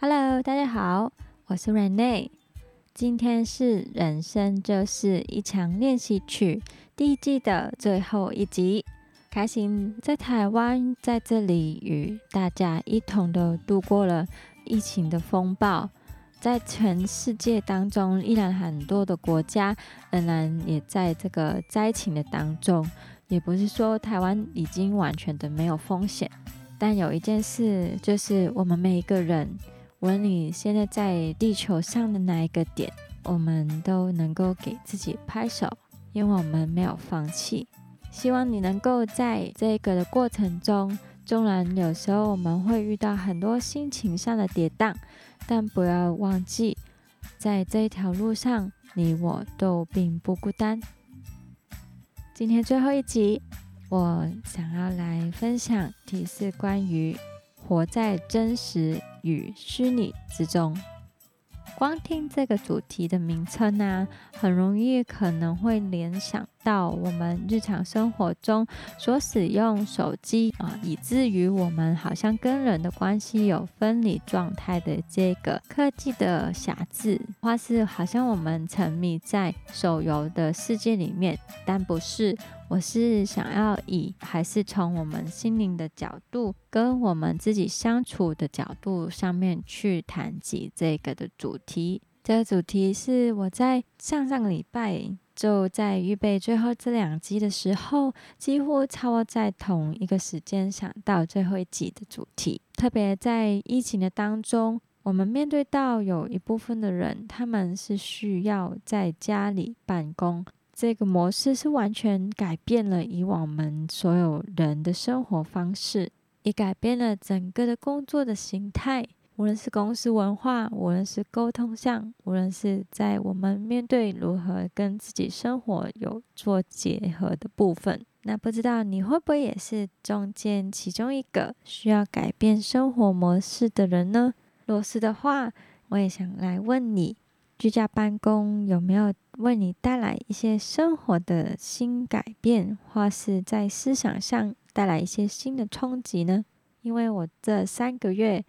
Hello，大家好，我是 Rene。今天是《人生就是一场练习曲》第一季的最后一集。开心在台湾，在这里与大家一同的度过了疫情的风暴。在全世界当中，依然很多的国家仍然也在这个灾情的当中。也不是说台湾已经完全的没有风险，但有一件事就是我们每一个人，无论你现在在地球上的哪一个点。我们都能够给自己拍手，因为我们没有放弃。希望你能够在这个的过程中，纵然有时候我们会遇到很多心情上的跌宕，但不要忘记，在这一条路上，你我都并不孤单。今天最后一集，我想要来分享提示关于活在真实与虚拟之中。光听这个主题的名称呢，很容易可能会联想到我们日常生活中所使用手机啊，以至于我们好像跟人的关系有分离状态的这个科技的瑕疵，或是好像我们沉迷在手游的世界里面，但不是。我是想要以还是从我们心灵的角度，跟我们自己相处的角度上面去谈及这个的主题。这个主题是我在上上个礼拜就在预备最后这两集的时候，几乎差不多在同一个时间想到最后一集的主题。特别在疫情的当中，我们面对到有一部分的人，他们是需要在家里办公。这个模式是完全改变了以往我们所有人的生活方式，也改变了整个的工作的形态。无论是公司文化，无论是沟通上，无论是在我们面对如何跟自己生活有做结合的部分，那不知道你会不会也是中间其中一个需要改变生活模式的人呢？若是的话，我也想来问你。居家办公有没有为你带来一些生活的新改变，或是在思想上带来一些新的冲击呢？因为我这三个月，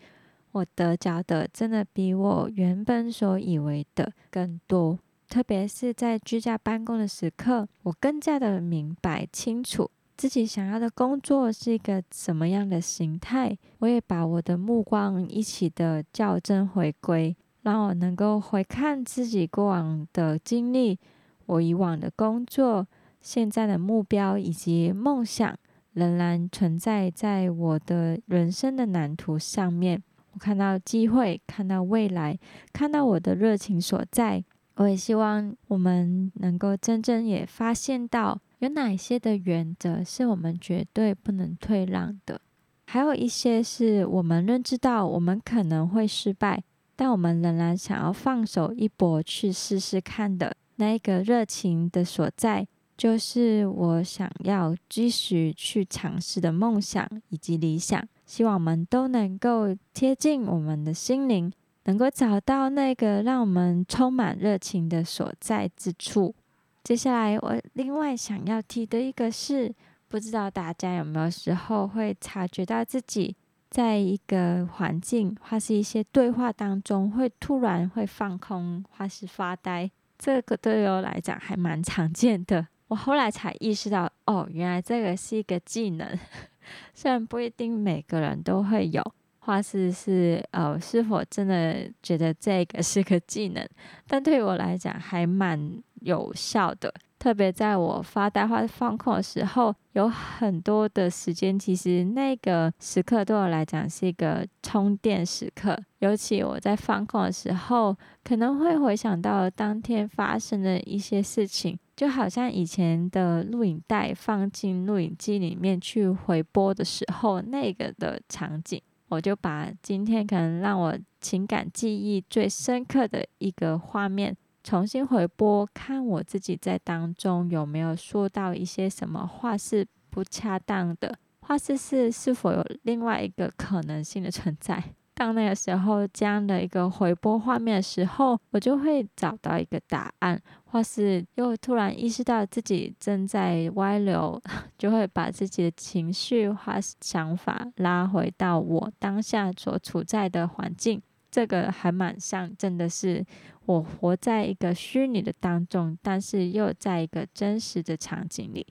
我得着的真的比我原本所以为的更多。特别是在居家办公的时刻，我更加的明白清楚自己想要的工作是一个什么样的形态。我也把我的目光一起的校正回归。让我能够回看自己过往的经历，我以往的工作、现在的目标以及梦想，仍然存在在我的人生的蓝图上面。我看到机会，看到未来，看到我的热情所在。我也希望我们能够真正也发现到，有哪些的原则是我们绝对不能退让的，还有一些是我们认知到我们可能会失败。但我们仍然想要放手一搏去试试看的那一个热情的所在，就是我想要继续去尝试的梦想以及理想。希望我们都能够贴近我们的心灵，能够找到那个让我们充满热情的所在之处。接下来，我另外想要提的一个是，不知道大家有没有时候会察觉到自己。在一个环境或是一些对话当中，会突然会放空或是发呆，这个对我来讲还蛮常见的。我后来才意识到，哦，原来这个是一个技能，虽然不一定每个人都会有，或是是呃是否真的觉得这个是个技能，但对我来讲还蛮有效的。特别在我发呆或者放空的时候，有很多的时间，其实那个时刻对我来讲是一个充电时刻。尤其我在放空的时候，可能会回想到当天发生的一些事情，就好像以前的录影带放进录影机里面去回播的时候，那个的场景，我就把今天可能让我情感记忆最深刻的一个画面。重新回播，看我自己在当中有没有说到一些什么话是不恰当的，话是是是否有另外一个可能性的存在。当那个时候这样的一个回播画面的时候，我就会找到一个答案，或是又突然意识到自己正在歪流，就会把自己的情绪或想法拉回到我当下所处在的环境。这个还蛮像，真的是我活在一个虚拟的当中，但是又在一个真实的场景里。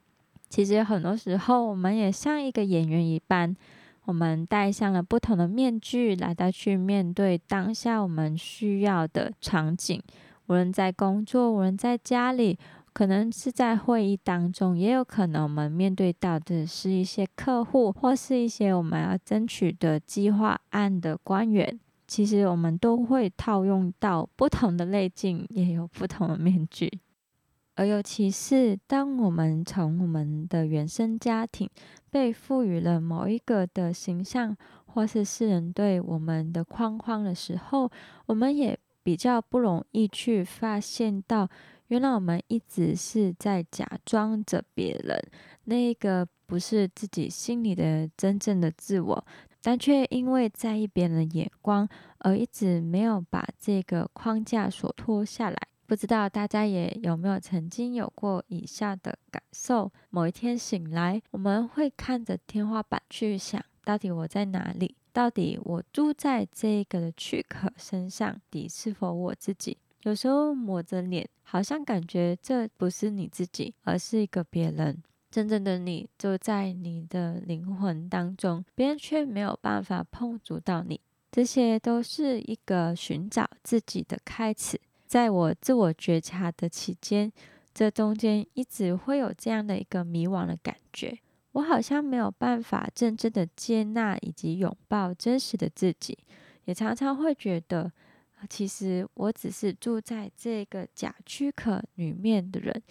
其实很多时候，我们也像一个演员一般，我们戴上了不同的面具，来到去面对当下我们需要的场景。无论在工作，无论在家里，可能是在会议当中，也有可能我们面对到的是一些客户，或是一些我们要争取的计划案的官员。其实我们都会套用到不同的类镜，也有不同的面具。而尤其是当我们从我们的原生家庭被赋予了某一个的形象，或是世人对我们的框框的时候，我们也比较不容易去发现到，原来我们一直是在假装着别人，那个不是自己心里的真正的自我，但却因为在意别人的眼光，而一直没有把这个框架所脱下来。不知道大家也有没有曾经有过以下的感受：某一天醒来，我们会看着天花板去想，到底我在哪里？到底我住在这个的躯壳身上，底是否我自己？有时候抹着脸，好像感觉这不是你自己，而是一个别人。真正的你就在你的灵魂当中，别人却没有办法碰触到你。这些都是一个寻找自己的开始。在我自我觉察的期间，这中间一直会有这样的一个迷惘的感觉，我好像没有办法真正的接纳以及拥抱真实的自己，也常常会觉得，其实我只是住在这个假躯壳里面的人，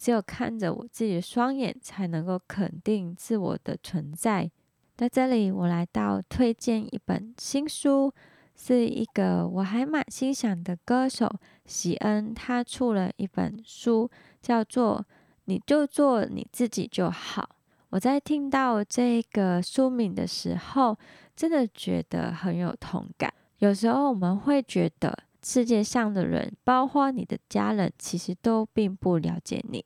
只有看着我自己的双眼，才能够肯定自我的存在。在这里，我来到推荐一本新书。是一个我还蛮欣赏的歌手喜恩，他出了一本书，叫做《你就做你自己就好》。我在听到这个书名的时候，真的觉得很有同感。有时候我们会觉得世界上的人，包括你的家人，其实都并不了解你。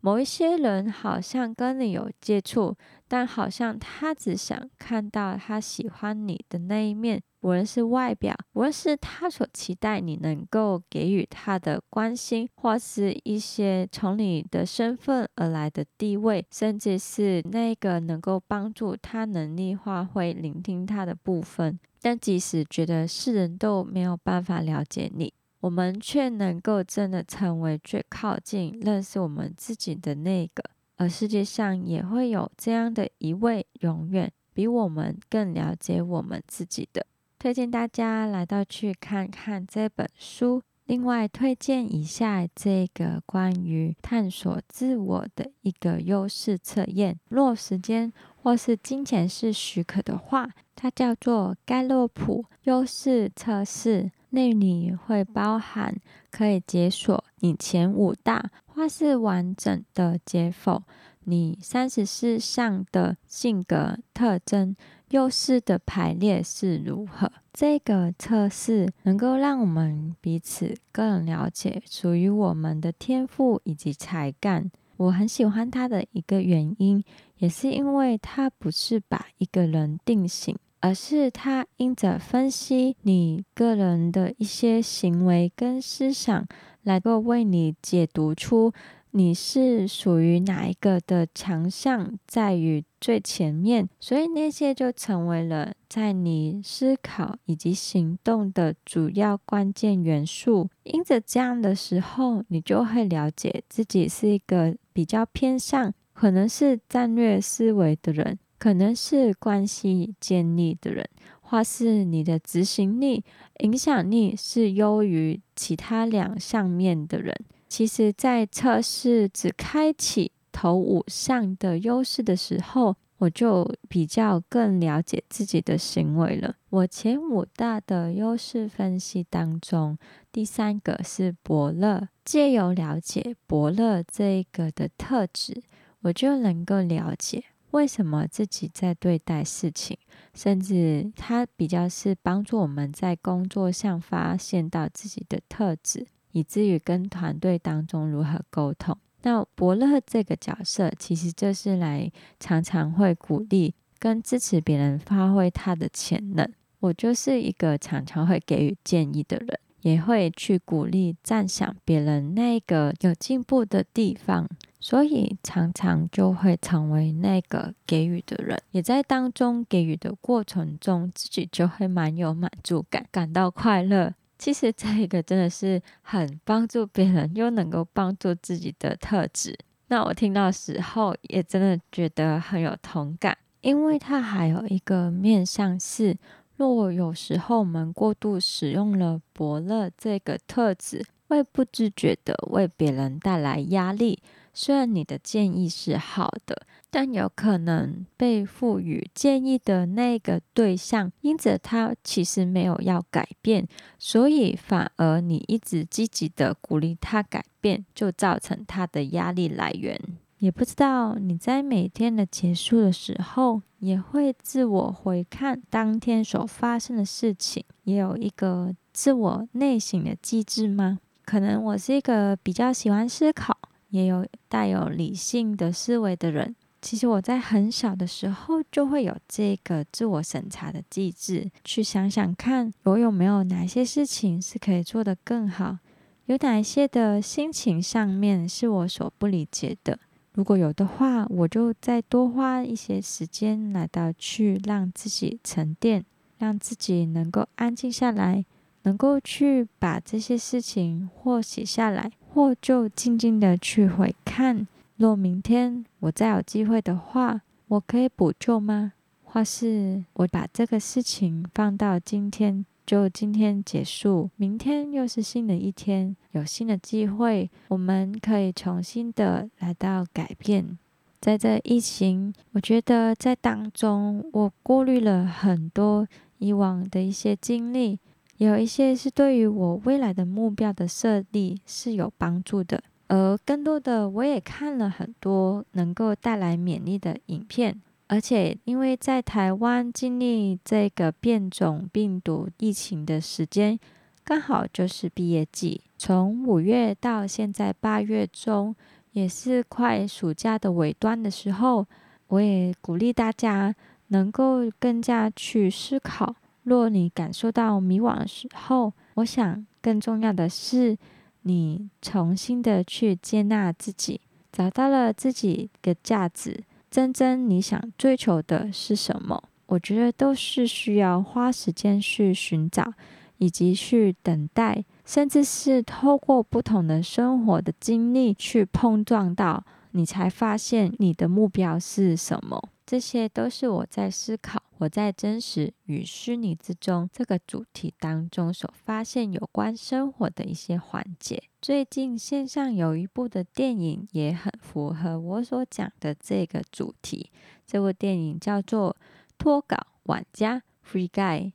某一些人好像跟你有接触，但好像他只想看到他喜欢你的那一面。无论是外表，无论是他所期待你能够给予他的关心，或是一些从你的身份而来的地位，甚至是那个能够帮助他能力发挥、聆听他的部分，但即使觉得世人都没有办法了解你，我们却能够真的成为最靠近认识我们自己的那个。而世界上也会有这样的一位，永远比我们更了解我们自己的。推荐大家来到去看看这本书。另外，推荐一下这个关于探索自我的一个优势测验。若时间或是金钱是许可的话，它叫做盖洛普优势测试。内里会包含可以解锁你前五大，或是完整的解否你三十四项的性格特征。优势的排列是如何？这个测试能够让我们彼此更了解属于我们的天赋以及才干。我很喜欢它的一个原因，也是因为它不是把一个人定型，而是它因着分析你个人的一些行为跟思想，来够为你解读出。你是属于哪一个的强项在于最前面，所以那些就成为了在你思考以及行动的主要关键元素。因着这样的时候，你就会了解自己是一个比较偏向，可能是战略思维的人，可能是关系建立的人，或是你的执行力、影响力是优于其他两项面的人。其实，在测试只开启头五项的优势的时候，我就比较更了解自己的行为了。我前五大的优势分析当中，第三个是伯乐。借由了解伯乐这一个的特质，我就能够了解为什么自己在对待事情，甚至它比较是帮助我们在工作上发现到自己的特质。以至于跟团队当中如何沟通。那伯乐这个角色，其实就是来常常会鼓励跟支持别人发挥他的潜能。我就是一个常常会给予建议的人，也会去鼓励、赞赏别人那个有进步的地方，所以常常就会成为那个给予的人，也在当中给予的过程中，自己就会蛮有满足感，感到快乐。其实这一个真的是很帮助别人，又能够帮助自己的特质。那我听到时候，也真的觉得很有同感，因为它还有一个面向是。若有时候我们过度使用了伯乐这个特质，会不自觉的为别人带来压力。虽然你的建议是好的，但有可能被赋予建议的那个对象，因着他其实没有要改变，所以反而你一直积极的鼓励他改变，就造成他的压力来源。也不知道你在每天的结束的时候，也会自我回看当天所发生的事情，也有一个自我内省的机制吗？可能我是一个比较喜欢思考，也有带有理性的思维的人。其实我在很小的时候就会有这个自我审查的机制，去想想看我有没有哪些事情是可以做得更好，有哪些的心情上面是我所不理解的。如果有的话，我就再多花一些时间来到去让自己沉淀，让自己能够安静下来，能够去把这些事情或写下来，或就静静的去回看。若明天我再有机会的话，我可以补救吗？或是我把这个事情放到今天？就今天结束，明天又是新的一天，有新的机会，我们可以重新的来到改变。在这疫情，我觉得在当中，我过滤了很多以往的一些经历，有一些是对于我未来的目标的设立是有帮助的，而更多的我也看了很多能够带来免疫的影片。而且，因为在台湾经历这个变种病毒疫情的时间，刚好就是毕业季，从五月到现在八月中，也是快暑假的尾端的时候，我也鼓励大家能够更加去思考。若你感受到迷惘的时候，我想更重要的是，你重新的去接纳自己，找到了自己的价值。真正你想追求的是什么？我觉得都是需要花时间去寻找，以及去等待，甚至是透过不同的生活的经历去碰撞到，你才发现你的目标是什么。这些都是我在思考，我在真实与虚拟之中这个主题当中所发现有关生活的一些环节。最近线上有一部的电影也很符合我所讲的这个主题，这部电影叫做《脱稿玩家》（Free Guy）。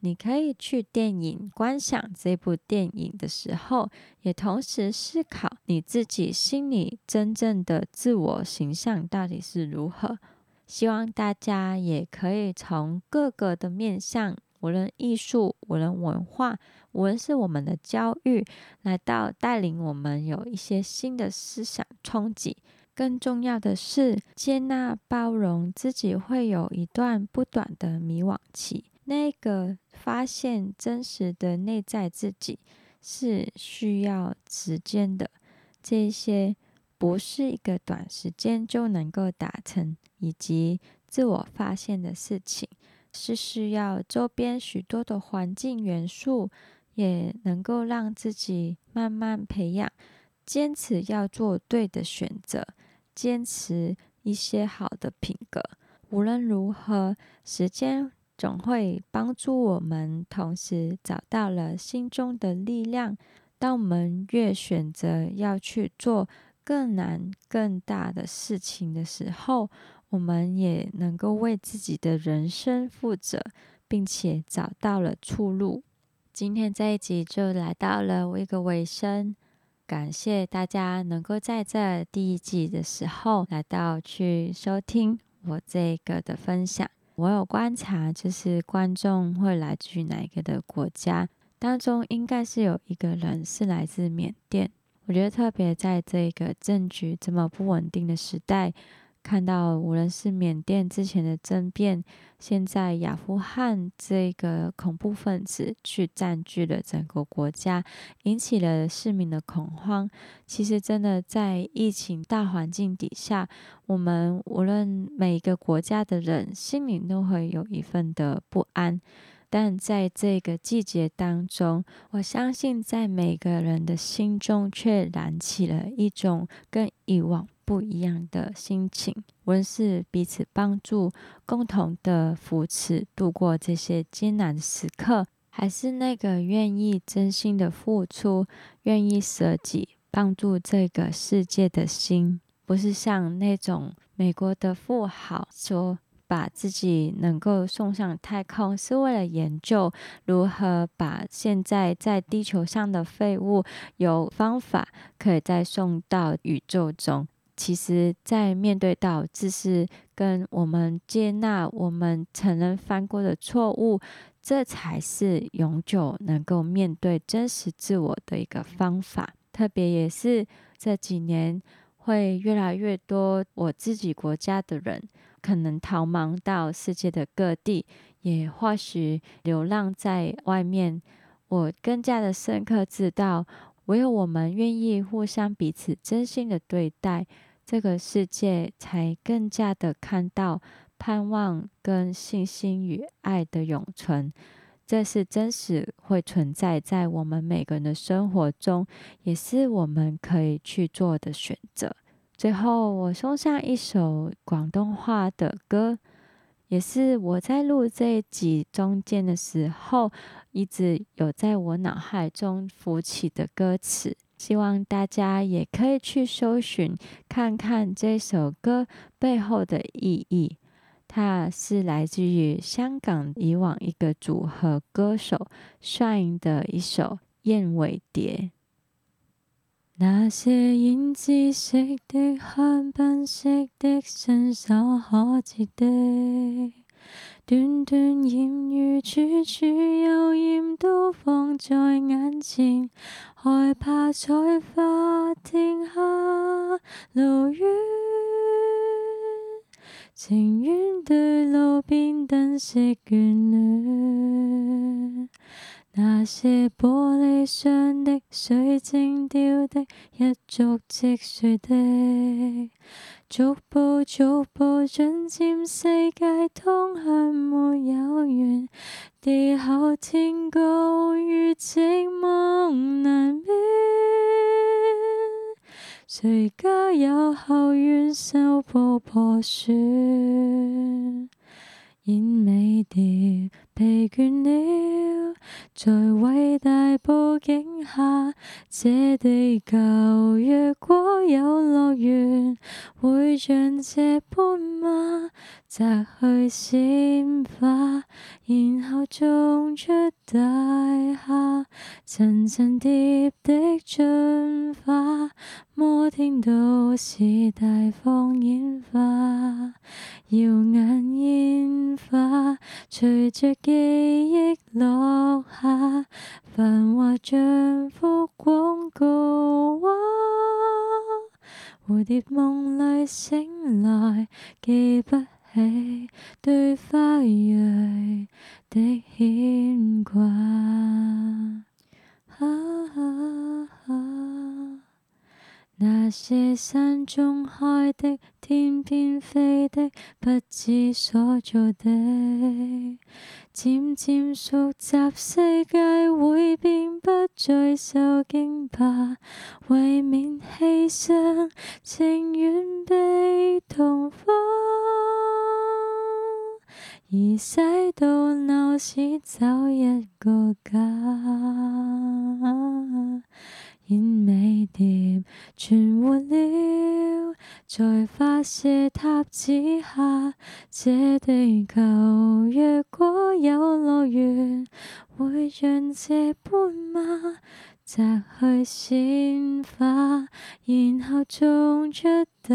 你可以去电影观赏这部电影的时候，也同时思考你自己心里真正的自我形象到底是如何。希望大家也可以从各个的面向，无论艺术，无论文化，无论是我们的教育，来到带领我们有一些新的思想冲击。更重要的是，接纳包容自己会有一段不短的迷惘期。那个发现真实的内在自己是需要时间的。这些。不是一个短时间就能够达成以及自我发现的事情，是需要周边许多的环境元素，也能够让自己慢慢培养，坚持要做对的选择，坚持一些好的品格。无论如何，时间总会帮助我们，同时找到了心中的力量。当我们越选择要去做。更难、更大的事情的时候，我们也能够为自己的人生负责，并且找到了出路。今天这一集就来到了一个尾声，感谢大家能够在这第一季的时候来到去收听我这个的分享。我有观察，就是观众会来自于哪一个的国家当中，应该是有一个人是来自缅甸。我觉得特别在这个政局这么不稳定的时代，看到无论是缅甸之前的政变，现在阿富汗这个恐怖分子去占据了整个国家，引起了市民的恐慌。其实，真的在疫情大环境底下，我们无论每一个国家的人心里都会有一份的不安。但在这个季节当中，我相信在每个人的心中却燃起了一种跟以往不一样的心情。无论是彼此帮助、共同的扶持，度过这些艰难时刻，还是那个愿意真心的付出、愿意舍己帮助这个世界的心，不是像那种美国的富豪说。把自己能够送上太空，是为了研究如何把现在在地球上的废物有方法可以再送到宇宙中。其实，在面对到自是跟我们接纳我们承认犯过的错误，这才是永久能够面对真实自我的一个方法。特别也是这几年，会越来越多我自己国家的人。可能逃亡到世界的各地，也或许流浪在外面。我更加的深刻知道，唯有我们愿意互相彼此真心的对待，这个世界才更加的看到盼望跟信心与爱的永存。这是真实会存在在我们每个人的生活中，也是我们可以去做的选择。最后，我送上一首广东话的歌，也是我在录这一集中间的时候，一直有在我脑海中浮起的歌词。希望大家也可以去搜寻看看这首歌背后的意义。它是来自于香港以往一个组合歌手 Shine 的一首《燕尾蝶》。那些胭脂色的、香槟色的、伸手可及的，段段艳遇，处处幽艳，都放在眼前，害怕采花天下路远，情愿对路边灯色眷恋。那些玻璃上的水晶雕的，一足即碎的，逐步逐步进占世界，通向没有缘，地厚天高与寂寞难免，谁家有后院修补破损？燕尾蝶疲倦了，在伟大布景下，这地球若果有乐园，会像这般吗？摘去鲜花，然后种出大厦，层层叠的进化，摩天都市随着做的，渐渐熟习，世界会变，不再受惊怕，为免牺牲，情愿被同化，而使到闹市找一个家。燕尾蝶存活了，在发射塔之下。这地球若果有乐园，会像这般吗？摘去鲜花，然后种出大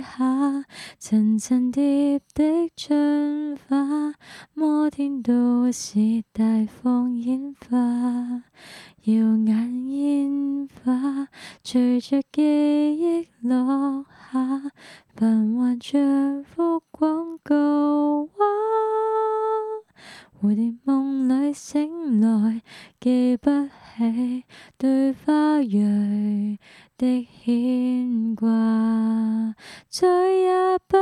厦，层层叠的进化，摩天都市大放烟花。耀眼烟花，随着记忆落下。下，繁华像幅广告画。蝴蝶梦里醒来，记不起对花蕊的牵挂，再也不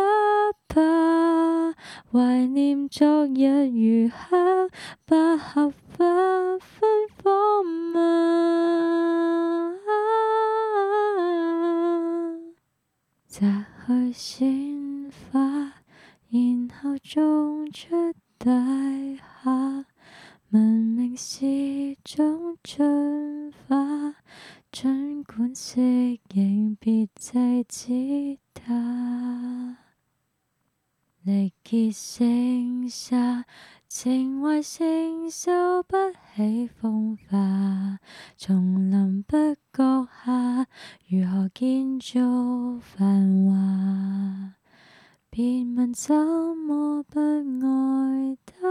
怕怀念昨日如香，百合花芬芳吗？摘去鲜花，然后种出大厦。文明是种进化，尽管适应，别制止它。力竭承受，情怀承受不起风化。丛林不觉下，如何建造繁华？别问怎么不爱他。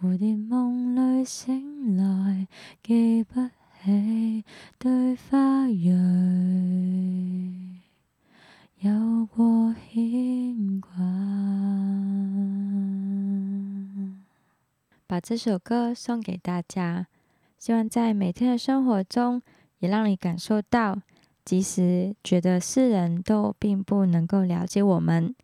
蝴蝶梦里醒来，记不起对花蕊有过牵挂。把这首歌送给大家，希望在每天的生活中，也让你感受到，即使觉得世人都并不能够了解我们，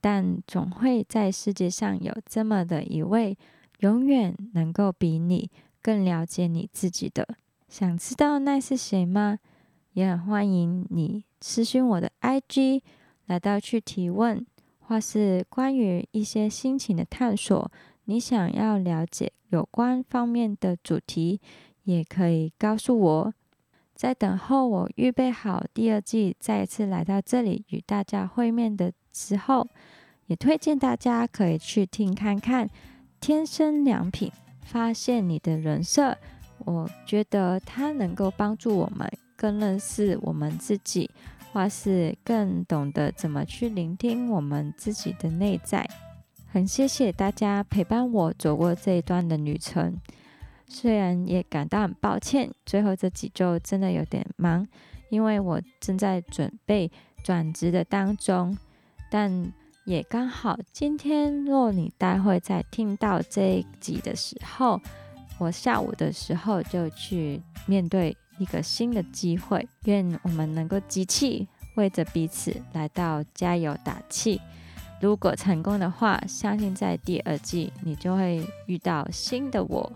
但总会在世界上有这么的一位。永远能够比你更了解你自己的，想知道那是谁吗？也很欢迎你私讯我的 IG，来到去提问，或是关于一些心情的探索，你想要了解有关方面的主题，也可以告诉我。在等候我预备好第二季再一次来到这里与大家会面的时候，也推荐大家可以去听看看。天生良品，发现你的人设，我觉得它能够帮助我们更认识我们自己，或是更懂得怎么去聆听我们自己的内在。很谢谢大家陪伴我走过这一段的旅程，虽然也感到很抱歉，最后这几周真的有点忙，因为我正在准备转职的当中，但。也刚好，今天若你待会在听到这一集的时候，我下午的时候就去面对一个新的机会。愿我们能够集气，为着彼此来到加油打气。如果成功的话，相信在第二季你就会遇到新的我，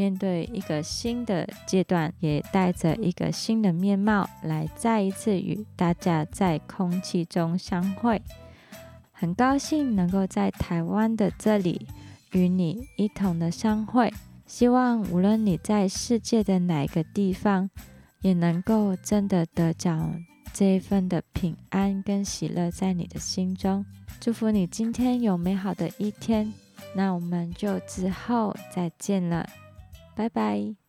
面对一个新的阶段，也带着一个新的面貌来再一次与大家在空气中相会。很高兴能够在台湾的这里与你一同的相会，希望无论你在世界的哪个地方，也能够真的得着这一份的平安跟喜乐在你的心中。祝福你今天有美好的一天，那我们就之后再见了，拜拜。